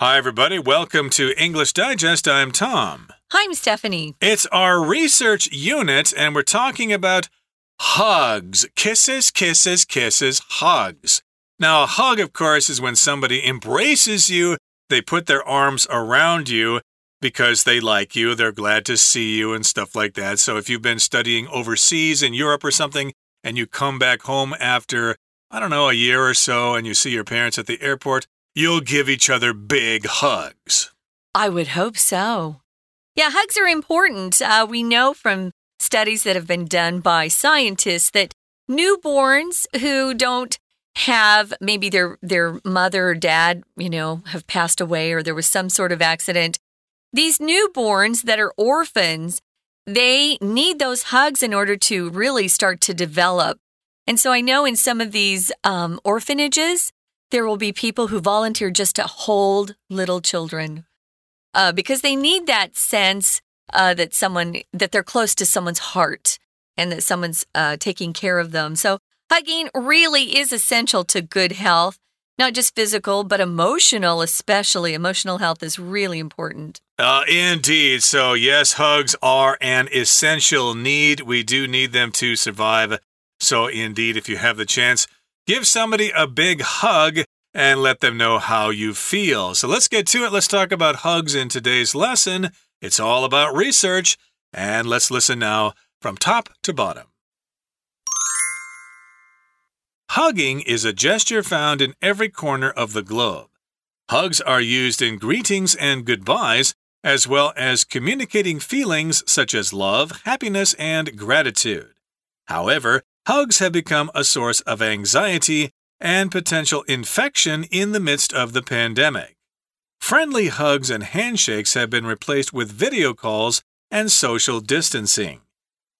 Hi, everybody. Welcome to English Digest. I'm Tom. Hi, I'm Stephanie. It's our research unit, and we're talking about hugs. Kisses, kisses, kisses, hugs. Now, a hug, of course, is when somebody embraces you, they put their arms around you because they like you, they're glad to see you, and stuff like that. So, if you've been studying overseas in Europe or something, and you come back home after, I don't know, a year or so, and you see your parents at the airport, you'll give each other big hugs. I would hope so. Yeah, hugs are important. Uh, we know from studies that have been done by scientists that newborns who don't have maybe their their mother or dad, you know, have passed away or there was some sort of accident. These newborns that are orphans, they need those hugs in order to really start to develop. And so I know in some of these um, orphanages, there will be people who volunteer just to hold little children uh, because they need that sense uh, that someone that they're close to someone's heart and that someone's uh, taking care of them. So hugging really is essential to good health, not just physical but emotional, especially emotional health is really important. Uh, indeed. So yes, hugs are an essential need. We do need them to survive. So indeed, if you have the chance Give somebody a big hug and let them know how you feel. So let's get to it. Let's talk about hugs in today's lesson. It's all about research. And let's listen now from top to bottom. Hugging is a gesture found in every corner of the globe. Hugs are used in greetings and goodbyes, as well as communicating feelings such as love, happiness, and gratitude. However, hugs have become a source of anxiety and potential infection in the midst of the pandemic. Friendly hugs and handshakes have been replaced with video calls and social distancing.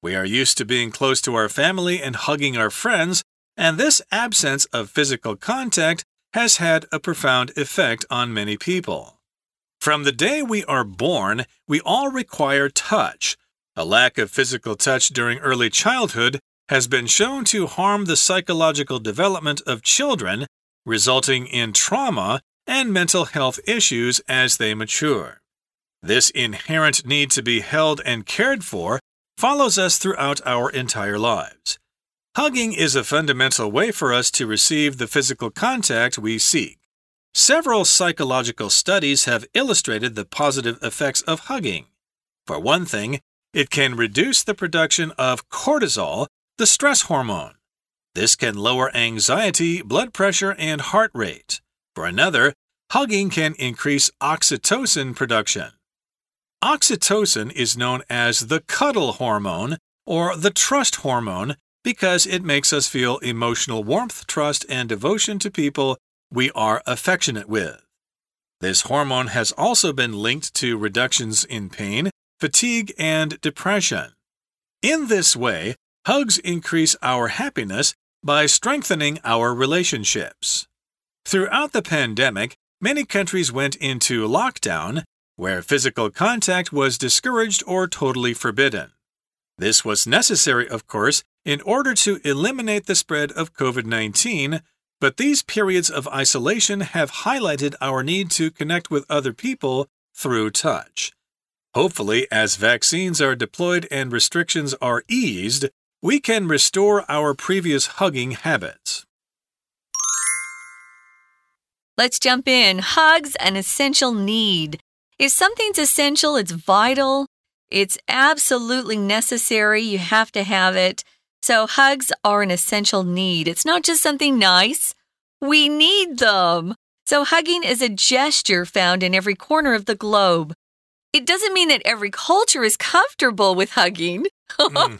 We are used to being close to our family and hugging our friends, and this absence of physical contact has had a profound effect on many people. From the day we are born, we all require touch. A lack of physical touch during early childhood has been shown to harm the psychological development of children, resulting in trauma and mental health issues as they mature. This inherent need to be held and cared for follows us throughout our entire lives. Hugging is a fundamental way for us to receive the physical contact we seek. Several psychological studies have illustrated the positive effects of hugging. For one thing, it can reduce the production of cortisol, the stress hormone. This can lower anxiety, blood pressure, and heart rate. For another, hugging can increase oxytocin production. Oxytocin is known as the cuddle hormone or the trust hormone because it makes us feel emotional warmth, trust, and devotion to people we are affectionate with. This hormone has also been linked to reductions in pain, fatigue, and depression. In this way, Hugs increase our happiness by strengthening our relationships. Throughout the pandemic, many countries went into lockdown, where physical contact was discouraged or totally forbidden. This was necessary, of course, in order to eliminate the spread of COVID 19, but these periods of isolation have highlighted our need to connect with other people through touch. Hopefully, as vaccines are deployed and restrictions are eased, we can restore our previous hugging habits. Let's jump in. Hugs, an essential need. If something's essential, it's vital, it's absolutely necessary. You have to have it. So, hugs are an essential need. It's not just something nice, we need them. So, hugging is a gesture found in every corner of the globe. It doesn't mean that every culture is comfortable with hugging. Mm.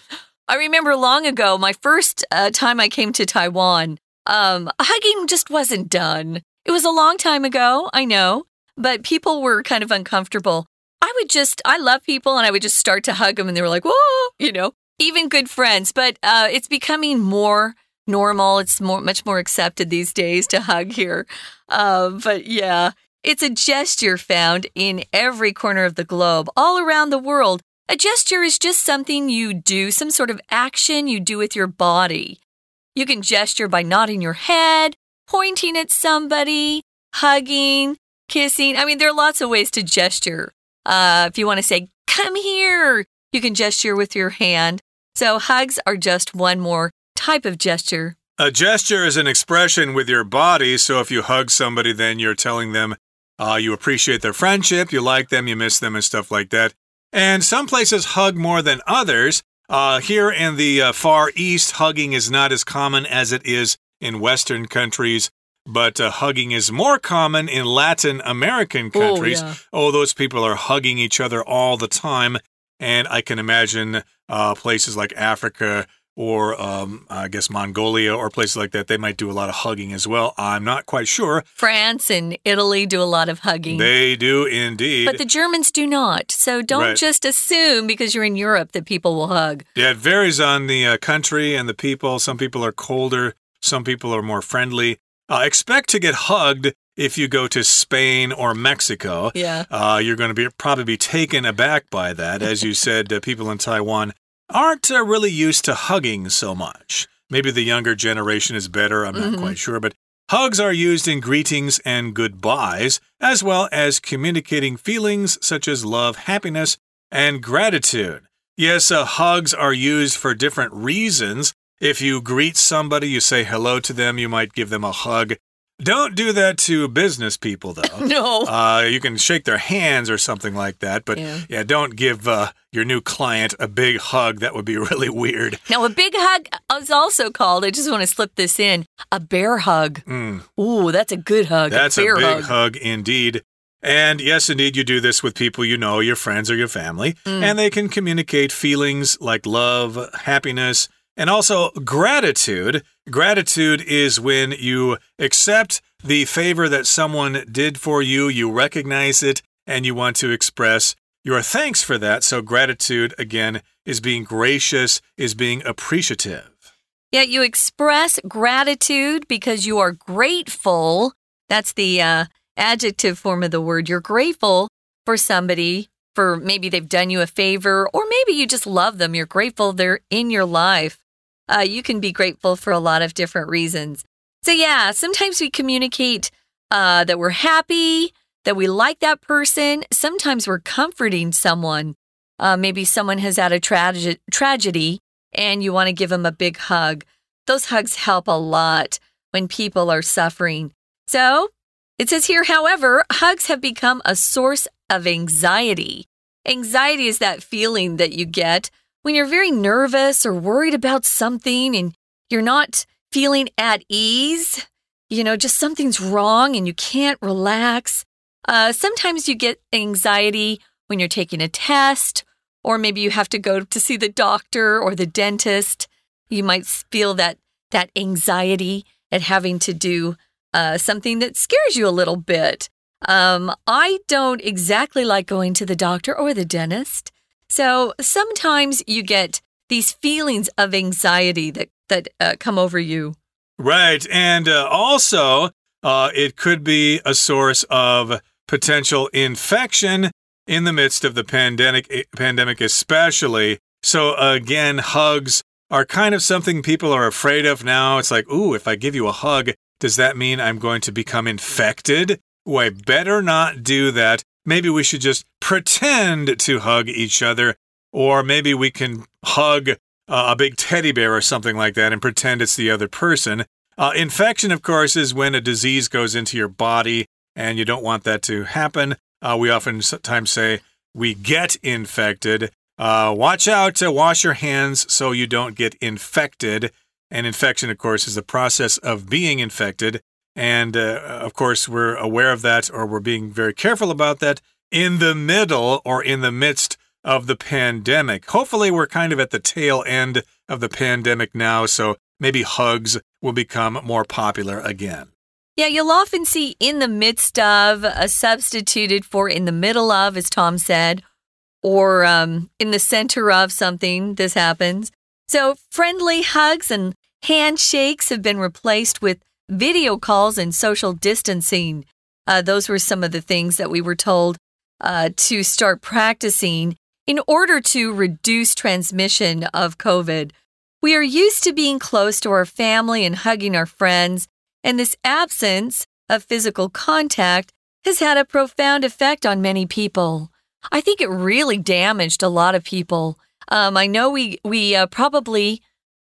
I remember long ago, my first uh, time I came to Taiwan, um, hugging just wasn't done. It was a long time ago, I know, but people were kind of uncomfortable. I would just, I love people and I would just start to hug them and they were like, whoa, you know, even good friends. But uh, it's becoming more normal. It's more, much more accepted these days to hug here. Uh, but yeah, it's a gesture found in every corner of the globe, all around the world. A gesture is just something you do, some sort of action you do with your body. You can gesture by nodding your head, pointing at somebody, hugging, kissing. I mean, there are lots of ways to gesture. Uh, if you want to say, come here, you can gesture with your hand. So hugs are just one more type of gesture. A gesture is an expression with your body. So if you hug somebody, then you're telling them uh, you appreciate their friendship, you like them, you miss them, and stuff like that. And some places hug more than others. Uh, here in the uh, Far East, hugging is not as common as it is in Western countries. But uh, hugging is more common in Latin American countries. Oh, yeah. oh, those people are hugging each other all the time. And I can imagine uh, places like Africa or um, I guess Mongolia or places like that, they might do a lot of hugging as well. I'm not quite sure. France and Italy do a lot of hugging. They do indeed. but the Germans do not. So don't Right. just assume because you're in Europe that people will hug. yeah, it varies on the uh, country and the people. Some people are colder, some people are more friendly. Uh, expect to get hugged if you go to Spain or Mexico. Yeah. Uh, you're going to be probably be taken aback by that. As you said, uh, people in Taiwan aren't uh, really used to hugging so much. Maybe the younger generation is better. I'm not Mhm. quite sure. But hugs are used in greetings and goodbyes, as well as communicating feelings such as love, happiness, and gratitude. Yes, uh, hugs are used for different reasons. If you greet somebody, you say hello to them, you might give them a hug. Don't do that to business people, though. No. Uh, you can shake their hands or something like that, but Yeah. yeah, don't give uh, your new client a big hug. That would be really weird. Now, a big hug is also called, I just want to slip this in, a bear hug. Mm, Ooh, that's a good hug. that's a bear big hug. hug indeed. And yes, indeed, you do this with people you know, your friends or your family, Mm. and they can communicate feelings like love, happiness, and also gratitude. Gratitude is when you accept the favor that someone did for you, you recognize it, and you want to express your thanks for that. So, gratitude, again, is being gracious, is being appreciative. Yeah, you express gratitude because you are grateful. That's the uh, adjective form of the word. You're grateful for somebody, for maybe they've done you a favor, or maybe you just love them. You're grateful they're in your life. Uh, you can be grateful for a lot of different reasons. So, yeah, sometimes we communicate uh, that we're happy, that we like that person. Sometimes we're comforting someone. Uh, maybe someone has had a trage- tragedy and you want to give them a big hug. Those hugs help a lot when people are suffering. So, it says here, however, hugs have become a source of anxiety. Anxiety is that feeling that you get when you're very nervous or worried about something and you're not feeling at ease. You know, just something's wrong and you can't relax. Uh, sometimes you get anxiety when you're taking a test, or maybe you have to go to see the doctor or the dentist. You might feel that that anxiety at having to do uh, something that scares you a little bit. Um, I don't exactly like going to the doctor or the dentist. So sometimes you get these feelings of anxiety that, that uh, come over you. Right. And uh, also, uh, it could be a source of potential infection in the midst of the pandemic, eh, pandemic especially. So, again, hugs are kind of something people are afraid of now. It's like, ooh, if I give you a hug, does that mean I'm going to become infected? Ooh, I better not do that. Maybe we should just pretend to hug each other, or maybe we can hug uh, a big teddy bear or something like that and pretend it's the other person. Uh, infection, of course, is when a disease goes into your body and you don't want that to happen. Uh, we oftentimes say we get infected. Uh, watch out to wash your hands so you don't get infected. And infection, of course, is the process of being infected. And uh, of course, we're aware of that or we're being very careful about that in the middle or in the midst of the pandemic. Hopefully, we're kind of at the tail end of the pandemic now, so maybe hugs will become more popular again. Yeah, you'll often see in the midst of a substituted for in the middle of, as Tom said, or um, in the center of something. This happens. So, friendly hugs and handshakes have been replaced with video calls and social distancing. Uh, those were some of the things that we were told uh, to start practicing in order to reduce transmission of COVID. We are used to being close to our family and hugging our friends, and this absence of physical contact has had a profound effect on many people. I think it really damaged a lot of people. Um, I know we we uh, probably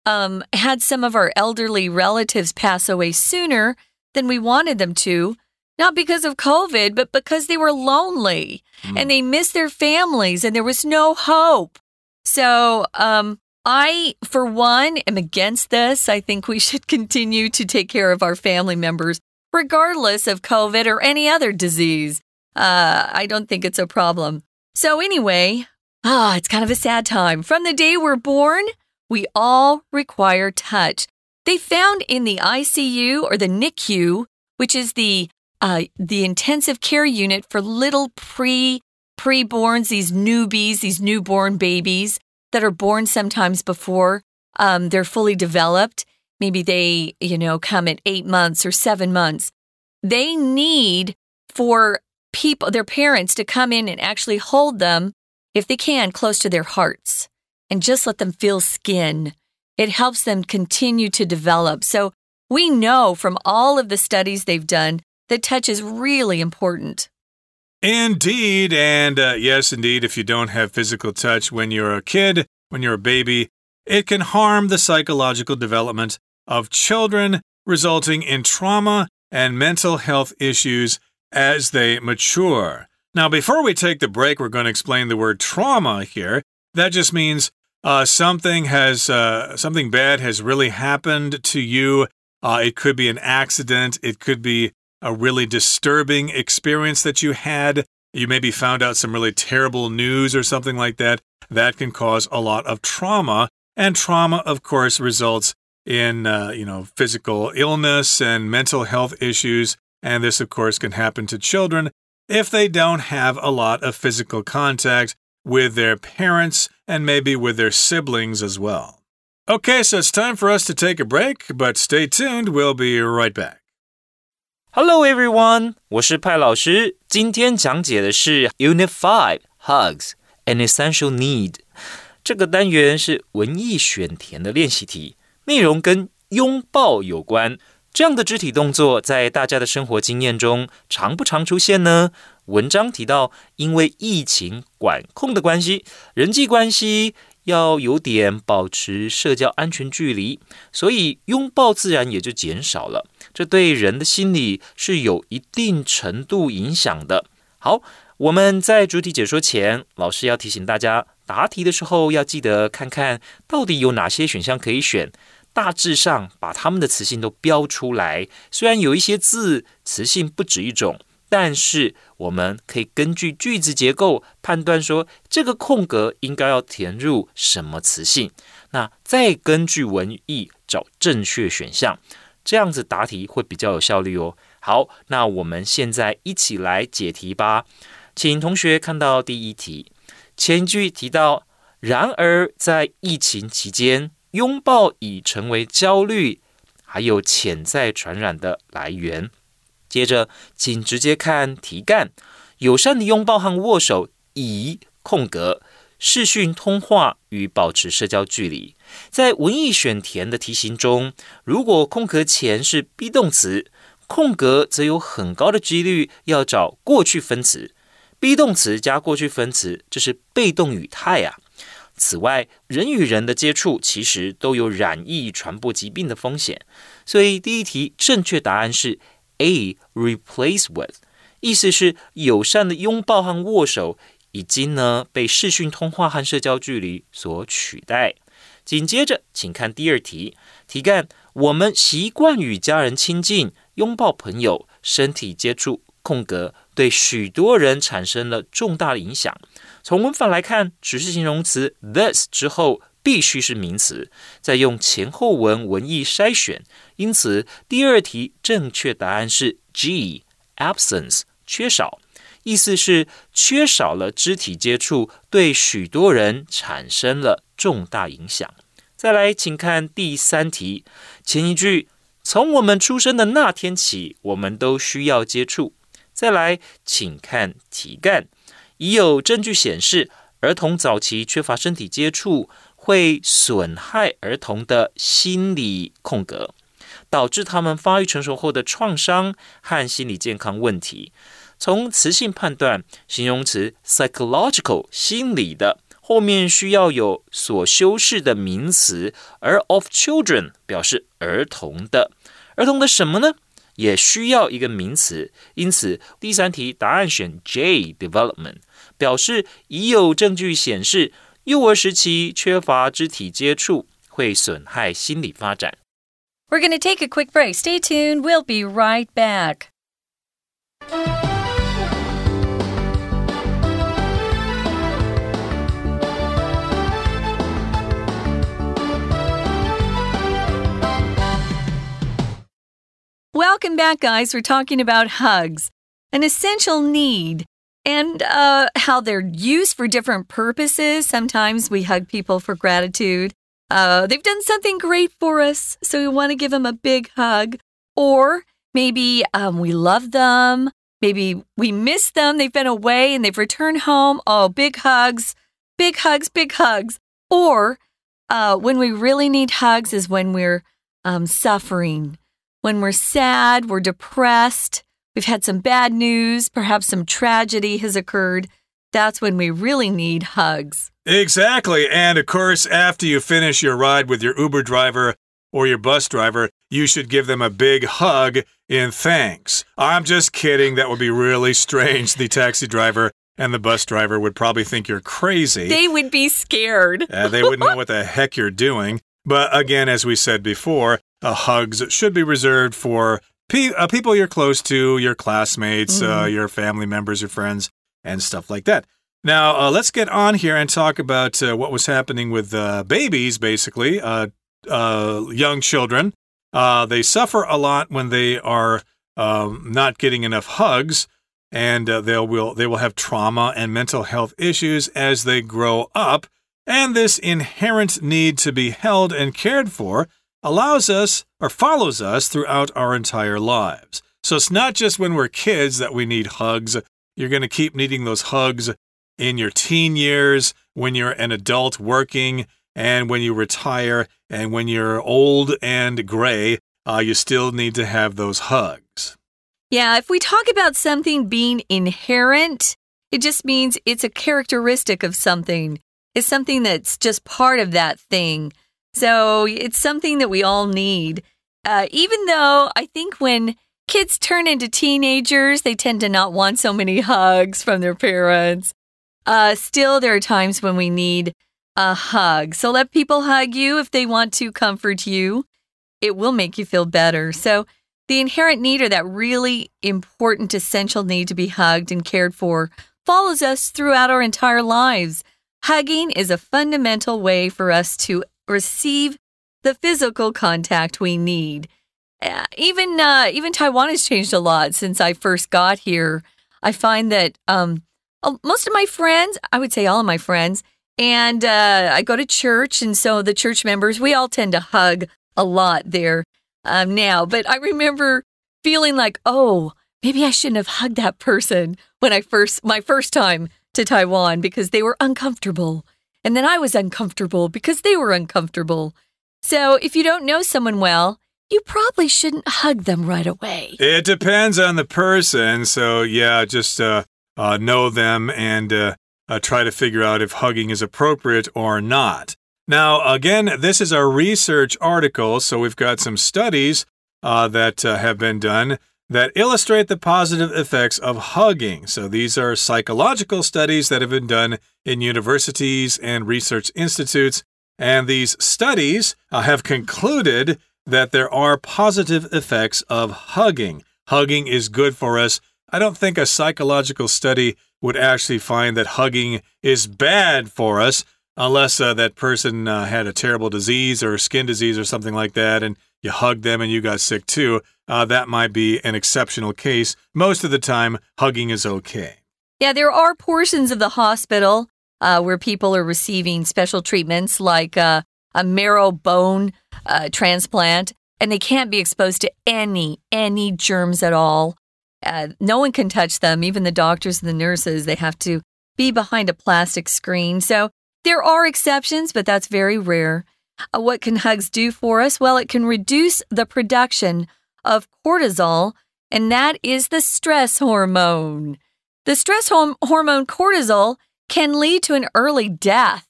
um, had some of our elderly relatives pass away sooner than we wanted them to, not because of COVID, but because they were lonely mm. and they missed their families and there was no hope. So, um, I, for one, am against this. I think we should continue to take care of our family members, regardless of COVID or any other disease. Uh, I don't think it's a problem. So, anyway, ah, it's kind of a sad time. From the day we're born, we all require touch. They found in the ICU or the NICU, which is the uh, the intensive care unit for little pre preborns, these newbies, these newborn babies that are born sometimes before um, they're fully developed. Maybe they, you know, come at eight months or seven months. They need for people, their parents, to come in and actually hold them, if they can, close to their hearts and just let them feel skin. It helps them continue to develop. So we know from all of the studies they've done that touch is really important. Indeed. And uh, yes, indeed, if you don't have physical touch when you're a kid, when you're a baby, it can harm the psychological development of children, resulting in trauma and mental health issues as they mature. Now, before we take the break, we're going to explain the word trauma here. That just means uh, something has uh, something bad has really happened to you. Uh, it could be an accident. It could be a really disturbing experience that you had. You maybe found out some really terrible news or something like that. That can cause a lot of trauma, and trauma, of course, results in uh, you know physical illness and mental health issues. And this, of course, can happen to children if they don't have a lot of physical contact with their parents, and maybe with their siblings as well. Okay, so it's time for us to take a break, but stay tuned, we'll be right back. Hello everyone，我是派老师。今天讲解的是 Unit Five Hugs an Essential Need 这个单元是文意选填的练习题，内容跟拥抱有关。这样的肢体动作在大家的生活经验中常不常出现呢？文章提到，因为疫情管控的关系，人际关系要有点保持社交安全距离，所以拥抱自然也就减少了。这对人的心理是有一定程度影响的。好，我们在主题解说前，老师要提醒大家，答题的时候要记得看看到底有哪些选项可以选，大致上把他们的词性都标出来。虽然有一些字词性不止一种。但是我们可以根据句子结构判断说，这个空格应该要填入什么词性，那再根据文意找正确选项，这样子答题会比较有效率哦。好，那我们现在一起来解题吧。请同学看到第一题，前一句提到，然而在疫情期间，拥抱已成为焦虑还有潜在传染的来源。接着，请直接看题干：友善的拥抱和握手，以空格视讯通话与保持社交距离。在文艺选填的题型中，如果空格前是 be 动词，空格则有很高的几率要找过去分词。be 动词加过去分词，这是被动语态啊。此外，人与人的接触其实都有染疫传播疾病的风险，所以第一题正确答案是。A replace with，意思是友善的拥抱和握手已经呢被视讯通话和社交距离所取代。紧接着，请看第二题，题干：我们习惯与家人亲近，拥抱朋友，身体接触空格对许多人产生了重大的影响。从文法来看，指示形容词 this 之后。必须是名词，再用前后文文意筛选。因此，第二题正确答案是 G，absence，缺少，意思是缺少了肢体接触，对许多人产生了重大影响。再来，请看第三题，前一句：从我们出生的那天起，我们都需要接触。再来，请看题干，已有证据显示，儿童早期缺乏身体接触。会损害儿童的心理空格，导致他们发育成熟后的创伤和心理健康问题。从词性判断，形容词 psychological 心理的后面需要有所修饰的名词，而 of children 表示儿童的，儿童的什么呢？也需要一个名词。因此，第三题答案选 J development，表示已有证据显示，幼儿时期缺乏肢体接触会损害心理发展。We're going to take a quick break. Stay tuned. We'll be right back. Welcome back, guys. We're talking about hugs, an essential need, and uh, how they're used for different purposes. Sometimes we hug people for gratitude. Uh, they've done something great for us, so we want to give them a big hug. Or maybe um, we love them. Maybe we miss them. They've been away and they've returned home. Oh, big hugs, big hugs, big hugs. Or uh, when we really need hugs is when we're um, suffering when we're sad, we're depressed, we've had some bad news, perhaps some tragedy has occurred, that's when we really need hugs. Exactly. And of course, after you finish your ride with your Uber driver or your bus driver, you should give them a big hug in thanks. I'm just kidding. That would be really strange. The taxi driver and the bus driver would probably think you're crazy. They would be scared. uh, they wouldn't know what the heck you're doing. But again, as we said before, uh, hugs should be reserved for uh, people you're close to, your classmates, mm. uh, mm-hmm. your family members, your friends, and stuff like that. Now, uh, let's get on here and talk about uh, what was happening with uh, babies, basically, young children. they suffer a lot when they are um, not getting enough hugs, and they will they will have trauma and mental health issues as they grow up. And this inherent need to be held and cared for allows us or follows us throughout our entire lives. So it's not just when we're kids that we need hugs. You're going to keep needing those hugs in your teen years, when you're an adult working, and when you retire, and when you're old and gray, uh, you still need to have those hugs. Yeah, if we talk about something being inherent, it just means it's a characteristic of something. It's something that's just part of that thing. So it's something that we all need. Uh, even though I think when kids turn into teenagers, they tend to not want so many hugs from their parents. Uh, still, there are times when we need a hug. So let people hug you if they want to comfort you. It will make you feel better. So, the inherent need or that really important, essential need to be hugged and cared for follows us throughout our entire lives. Hugging is a fundamental way for us to receive the physical contact we need. Uh, even uh, even Taiwan has changed a lot since I first got here. I find that um, most of my friends, I would say all of my friends, and uh, I go to church, and so the church members, we all tend to hug a lot there um, now. But I remember feeling like, oh, maybe I shouldn't have hugged that person when I first my first time to Taiwan because they were uncomfortable. And then I was uncomfortable because they were uncomfortable. So if you don't know someone well, you probably shouldn't hug them right away. It depends on the person. So, yeah, just uh, uh, know them and uh, uh try to figure out if hugging is appropriate or not. Now, again, this is a research article, so we've got some studies uh, that uh, have been done that illustrate the positive effects of hugging. So these are psychological studies that have been done in universities and research institutes. And these studies uh, have concluded that there are positive effects of hugging. Hugging is good for us. I don't think a psychological study would actually find that hugging is bad for us unless uh, that person uh, had a terrible disease or skin disease or something like that, and you hugged them and you got sick too. Uh, that might be an exceptional case. Most of the time, hugging is okay. Yeah, there are portions of the hospital uh, where people are receiving special treatments like uh, a marrow bone uh, transplant, and they can't be exposed to any any germs at all. no one can touch them, even the doctors and the nurses. They have to be behind a plastic screen. So there are exceptions, but that's very rare. Uh, what can hugs do for us? Well, it can reduce the production of cortisol, and that is the stress hormone. The stress hormone cortisol can lead to an early death.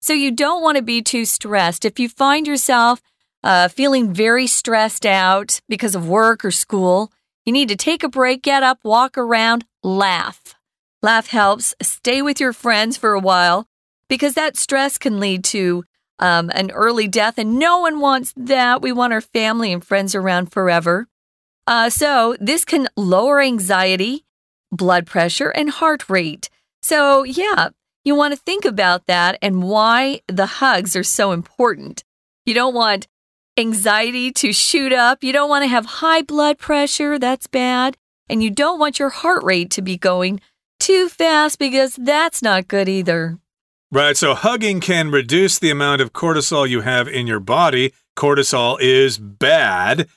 So you don't want to be too stressed. If you find yourself uh, feeling very stressed out because of work or school, you need to take a break, get up, walk around, laugh. Laugh helps. Stay with your friends for a while because that stress can lead to um, an early death, and no one wants that. We want our family and friends around forever. Uh, so, this can lower anxiety, blood pressure, and heart rate. So, yeah, you want to think about that and why the hugs are so important. You don't want anxiety to shoot up. You don't want to have high blood pressure. That's bad. And you don't want your heart rate to be going too fast because that's not good either. Right. So hugging can reduce the amount of cortisol you have in your body. Cortisol is bad.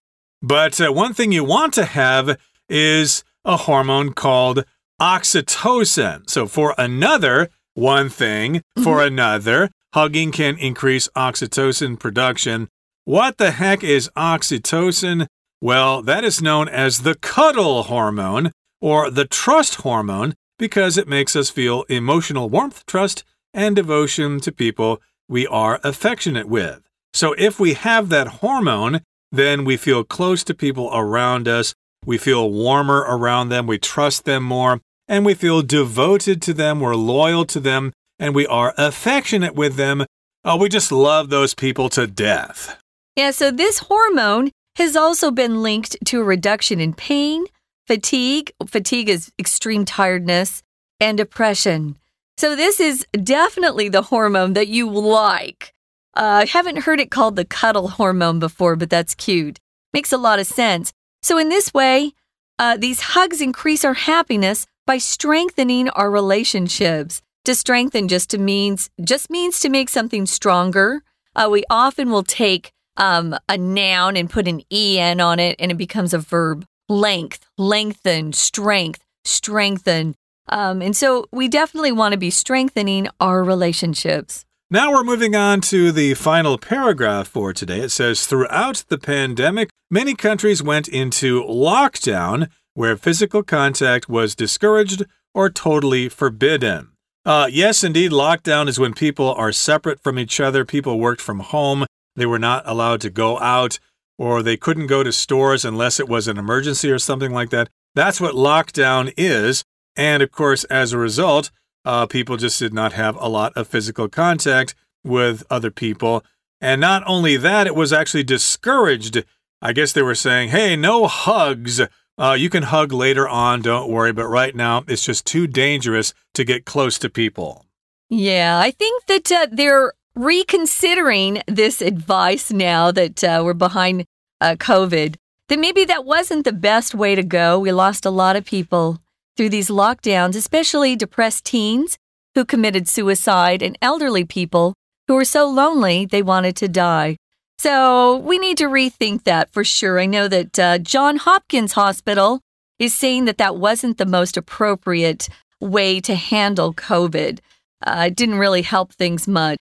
But uh, one thing you want to have is a hormone called oxytocin. So for another, one thing, for mm-hmm. another, hugging can increase oxytocin production. What the heck is oxytocin? Well, that is known as the cuddle hormone or the trust hormone because it makes us feel emotional warmth, trust, and devotion to people we are affectionate with. So if we have that hormone, then we feel close to people around us. We feel warmer around them. We trust them more and we feel devoted to them. We're loyal to them and we are affectionate with them. Oh, we just love those people to death. Yeah, so this hormone has also been linked to a reduction in pain, fatigue. Fatigue is extreme tiredness and depression. So, this is definitely the hormone that you like. Uh, I haven't heard it called the cuddle hormone before, but that's cute. Makes a lot of sense. So, in this way, uh, these hugs increase our happiness by strengthening our relationships. To strengthen just to means just means to make something stronger. Uh, we often will take um, a noun and put an en on it, and it becomes a verb. Length, lengthen, strength, strengthen. Um, and so we definitely want to be strengthening our relationships. Now we're moving on to the final paragraph for today. It says Throughout the pandemic, many countries went into lockdown where physical contact was discouraged or totally forbidden. Uh, yes, indeed, lockdown is when people are separate from each other. People worked from home. They were not allowed to go out, or they couldn't go to stores unless it was an emergency or something like that. That's what lockdown is. And of course, as a result, uh, people just did not have a lot of physical contact with other people. And not only that, it was actually discouraged. I guess they were saying, hey, no hugs. Uh, you can hug later on, don't worry. But right now, it's just too dangerous to get close to people. Yeah, I think that uh, they're reconsidering this advice now that uh, we're behind uh, COVID. That maybe that wasn't the best way to go. We lost a lot of people through these lockdowns, especially depressed teens who committed suicide and elderly people who were so lonely they wanted to die. So we need to rethink that for sure. I know that uh, John Hopkins Hospital is saying that that wasn't the most appropriate way to handle COVID. Uh, it didn't really help things much.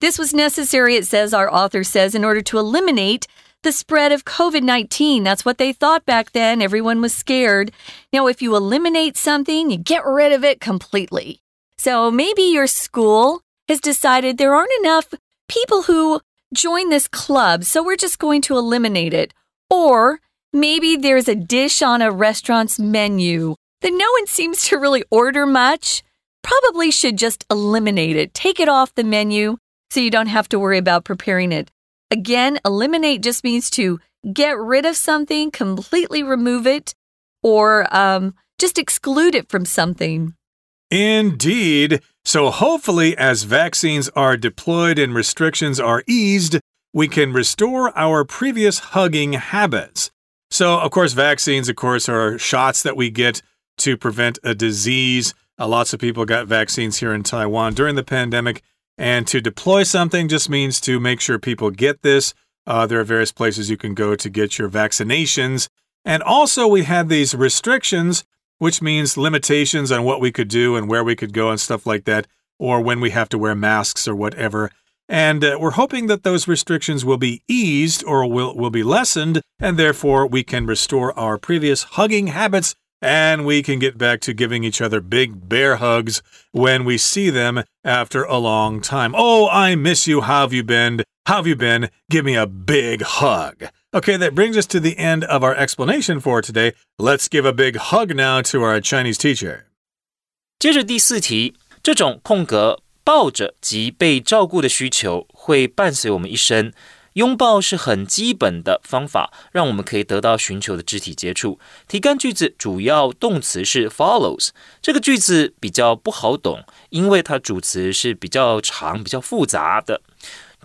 This was necessary, it says, our author says, in order to eliminate the spread of COVID 19. That's what they thought back then. Everyone was scared. Now, if you eliminate something, you get rid of it completely. So maybe your school has decided there aren't enough people who join this club, so we're just going to eliminate it. Or maybe there's a dish on a restaurant's menu that no one seems to really order much. Probably should just eliminate it, take it off the menu so you don't have to worry about preparing it. Again, eliminate just means to get rid of something, completely remove it, or um, just exclude it from something. Indeed. So, hopefully, as vaccines are deployed and restrictions are eased, we can restore our previous hugging habits. So, of course, vaccines, of course, are shots that we get to prevent a disease. Uh, lots of people got vaccines here in Taiwan during the pandemic. And to deploy something just means to make sure people get this. Uh, there are various places you can go to get your vaccinations. And also, we had these restrictions which means limitations on what we could do and where we could go and stuff like that, or when we have to wear masks or whatever. And uh, we're hoping that those restrictions will be eased or will, will be lessened, and therefore we can restore our previous hugging habits and we can get back to giving each other big bear hugs when we see them after a long time. Oh, I miss you. How have you been? How have you been? Give me a big hug. Okay, that brings us to the end of our explanation for today. Let's give a big hug now to our Chinese teacher. 接着第四题，这种空格抱着及被照顾的需求会伴随我们一生。 拥抱是很基本的方法，让我们可以得到寻求的肢体接触。题干句子主要动词是 follows，这个句子比较不好懂，因为它主词是比较长、比较复杂的。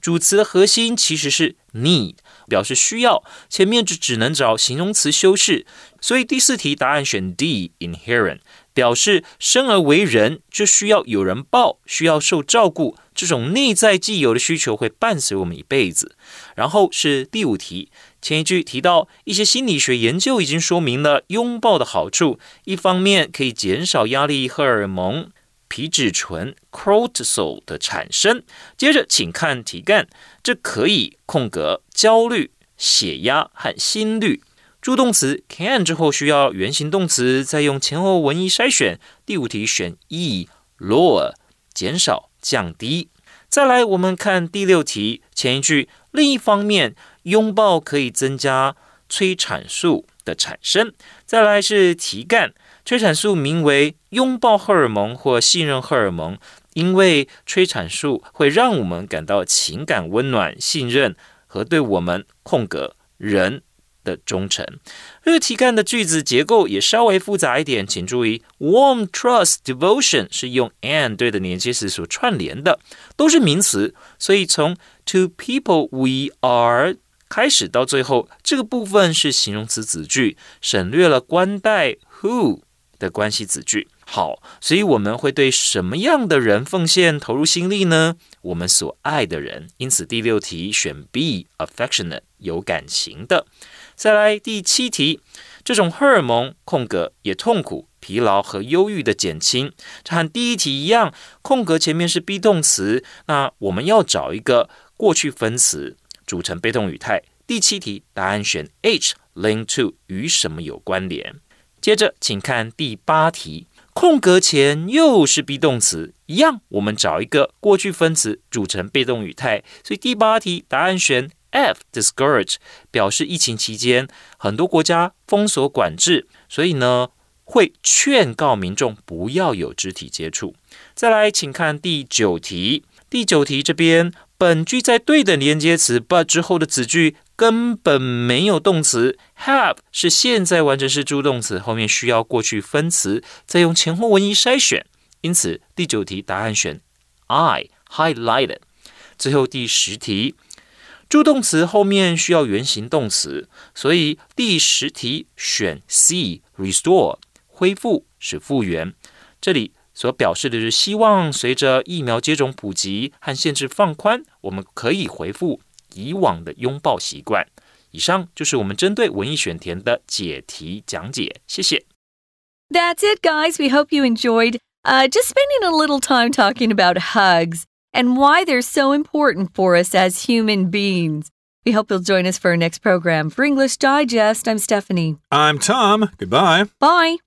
主词的核心其实是 need，表示需要，前面就只能找形容词修饰，所以第四题答案选 D，inherent。表示生而为人就需要有人抱，需要受照顾，这种内在既有的需求会伴随我们一辈子。然后是第五题，前一句提到一些心理学研究已经说明了拥抱的好处，一方面可以减少压力荷尔蒙皮质醇 （cortisol） 的产生。接着请看题干，这可以空格焦虑、血压和心率。助动词 can 之后需要原形动词，再用前后文意筛选。第五题选 E，lower 减少降低。再来，我们看第六题前一句，另一方面，拥抱可以增加催产素的产生。再来是题干，催产素名为拥抱荷尔蒙或信任荷尔蒙，因为催产素会让我们感到情感温暖、信任和对我们空格人。的忠诚。这个题干的句子结构也稍微复杂一点，请注意，warm trust devotion 是用 and 对的连接词所串联的，都是名词，所以从 to people we are 开始到最后，这个部分是形容词子句，省略了关带 who 的关系子句。好，所以我们会对什么样的人奉献、投入心力呢？我们所爱的人。因此第六题选 B，affectionate 有感情的。再来第七题，这种荷尔蒙空格也痛苦、疲劳和忧郁的减轻，这和第一题一样，空格前面是 be 动词，那我们要找一个过去分词组成被动语态。第七题答案选 H，link to 与什么有关联？接着请看第八题，空格前又是 be 动词，一样，我们找一个过去分词组成被动语态，所以第八题答案选。F discourage 表示疫情期间很多国家封锁管制，所以呢会劝告民众不要有肢体接触。再来，请看第九题。第九题这边本句在对等连接词 but 之后的子句根本没有动词，have 是现在完成式助动词，后面需要过去分词，再用前后文意筛选。因此第九题答案选 I highlighted。最后第十题。助动词后面需要原形动词，所以第十题选 C，restore 恢复是复原。这里所表示的是希望随着疫苗接种普及和限制放宽，我们可以恢复以往的拥抱习惯。以上就是我们针对文艺选填的解题讲解，谢谢。That's it, guys. We hope you enjoyed uh, just spending a little time talking about hugs. And why they're so important for us as human beings. We hope you'll join us for our next program. For English Digest, I'm Stephanie. I'm Tom. Goodbye. Bye.